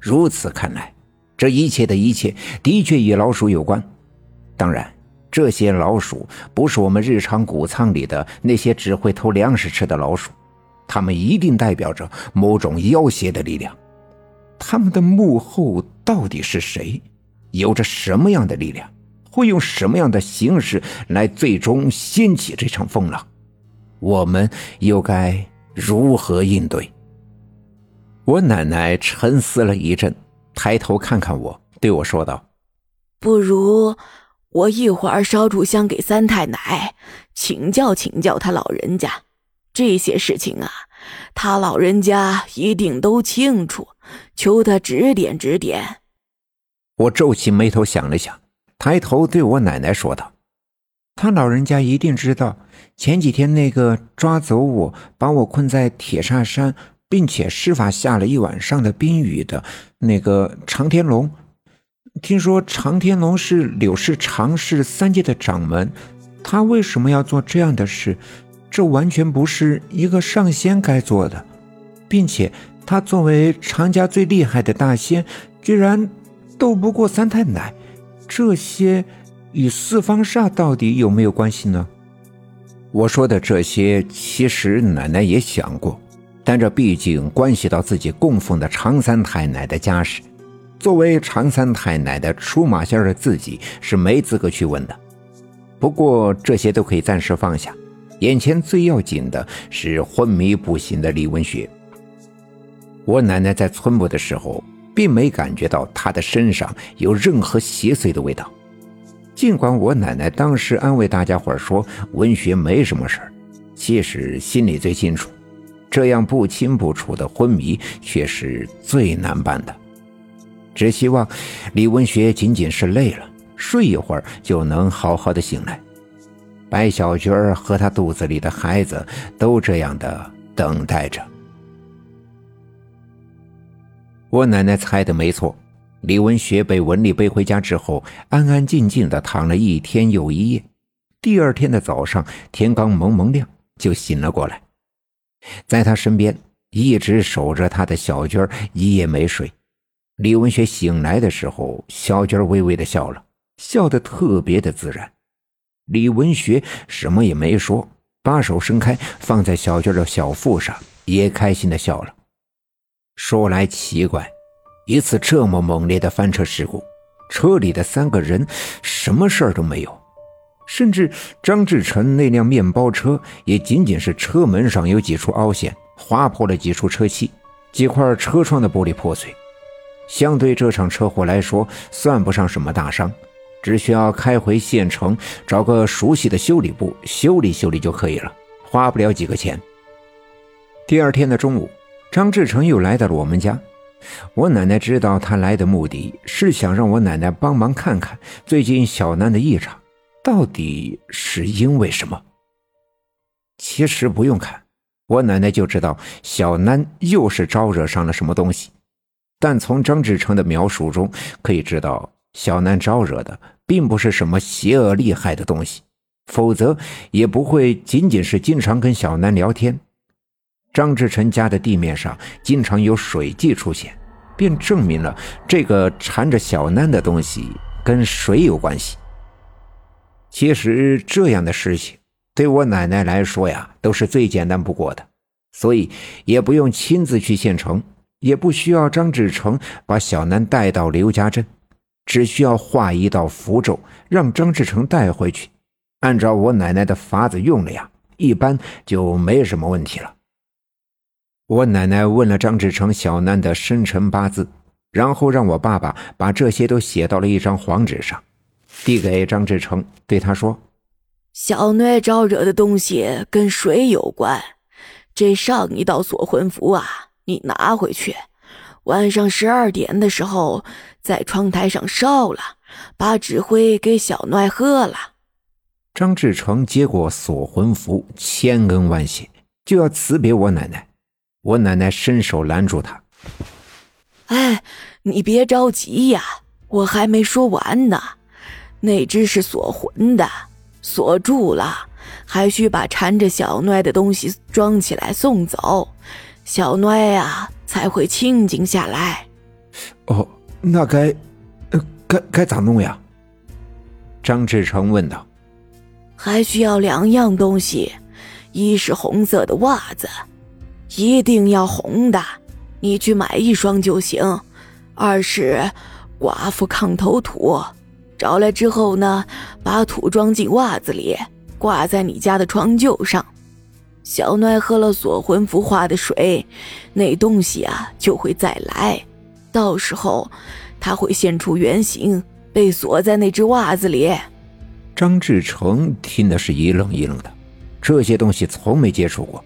如此看来，这一切的一切的确与老鼠有关。当然，这些老鼠不是我们日常谷仓里的那些只会偷粮食吃的老鼠，它们一定代表着某种妖邪的力量。他们的幕后到底是谁？有着什么样的力量？会用什么样的形式来最终掀起这场风浪？我们又该如何应对？我奶奶沉思了一阵，抬头看看我，对我说道：“不如我一会儿烧柱香给三太奶，请教请教他老人家，这些事情啊，他老人家一定都清楚，求他指点指点。”我皱起眉头想了想，抬头对我奶奶说道：“他老人家一定知道前几天那个抓走我、把我困在铁砂山。”并且施法下了一晚上的冰雨的那个长天龙，听说长天龙是柳氏、常氏三界的掌门，他为什么要做这样的事？这完全不是一个上仙该做的，并且他作为常家最厉害的大仙，居然斗不过三太奶，这些与四方煞到底有没有关系呢？我说的这些，其实奶奶也想过。但这毕竟关系到自己供奉的常三太奶的家事，作为常三太奶的出马仙的自己是没资格去问的。不过这些都可以暂时放下，眼前最要紧的是昏迷不醒的李文学。我奶奶在村部的时候，并没感觉到她的身上有任何邪祟的味道，尽管我奶奶当时安慰大家伙说文学没什么事儿，其实心里最清楚。这样不清不楚的昏迷却是最难办的，只希望李文学仅仅是累了，睡一会儿就能好好的醒来。白小军儿和他肚子里的孩子都这样的等待着。我奶奶猜的没错，李文学被文丽背回家之后，安安静静的躺了一天又一夜。第二天的早上，天刚蒙蒙亮，就醒了过来。在他身边一直守着他的小娟一夜没睡。李文学醒来的时候，小娟微微的笑了，笑得特别的自然。李文学什么也没说，把手伸开放在小娟的小腹上，也开心的笑了。说来奇怪，一次这么猛烈的翻车事故，车里的三个人什么事儿都没有。甚至张志成那辆面包车也仅仅是车门上有几处凹陷，划破了几处车漆，几块车窗的玻璃破碎。相对这场车祸来说，算不上什么大伤，只需要开回县城找个熟悉的修理部修理修理就可以了，花不了几个钱。第二天的中午，张志成又来到了我们家。我奶奶知道他来的目的是想让我奶奶帮忙看看最近小南的异常。到底是因为什么？其实不用看，我奶奶就知道小南又是招惹上了什么东西。但从张志成的描述中可以知道，小南招惹的并不是什么邪恶厉害的东西，否则也不会仅仅是经常跟小南聊天。张志成家的地面上经常有水迹出现，便证明了这个缠着小南的东西跟水有关系。其实这样的事情对我奶奶来说呀，都是最简单不过的，所以也不用亲自去县城，也不需要张志成把小南带到刘家镇，只需要画一道符咒，让张志成带回去，按照我奶奶的法子用了呀，一般就没什么问题了。我奶奶问了张志成小南的生辰八字，然后让我爸爸把这些都写到了一张黄纸上。递给张志成，对他说：“小奈招惹的东西跟水有关，这上一道锁魂符啊，你拿回去，晚上十二点的时候在窗台上烧了，把纸灰给小奈喝了。”张志成接过锁魂符，千恩万谢，就要辞别我奶奶。我奶奶伸手拦住他：“哎，你别着急呀，我还没说完呢。”那只是锁魂的，锁住了，还需把缠着小奈的东西装起来送走，小奈呀才会清静下来。哦，那该，该该咋弄呀？张志成问道。还需要两样东西，一是红色的袜子，一定要红的，你去买一双就行；二是寡妇炕头土，找来之后呢，把土装进袜子里，挂在你家的床臼上。小奈喝了锁魂符化的水，那东西啊就会再来，到时候他会现出原形，被锁在那只袜子里。张志成听的是一愣一愣的，这些东西从没接触过，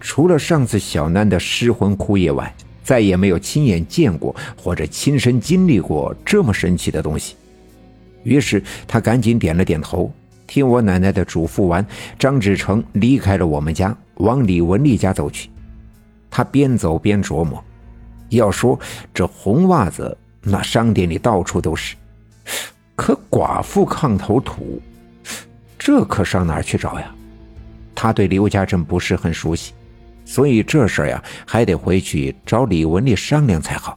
除了上次小南的失魂枯叶外，再也没有亲眼见过或者亲身经历过这么神奇的东西。于是他赶紧点了点头，听我奶奶的嘱咐完，张志成离开了我们家，往李文丽家走去。他边走边琢磨，要说这红袜子，那商店里到处都是。可寡妇炕头土，这可上哪儿去找呀？他对刘家镇不是很熟悉，所以这事儿呀，还得回去找李文丽商量才好。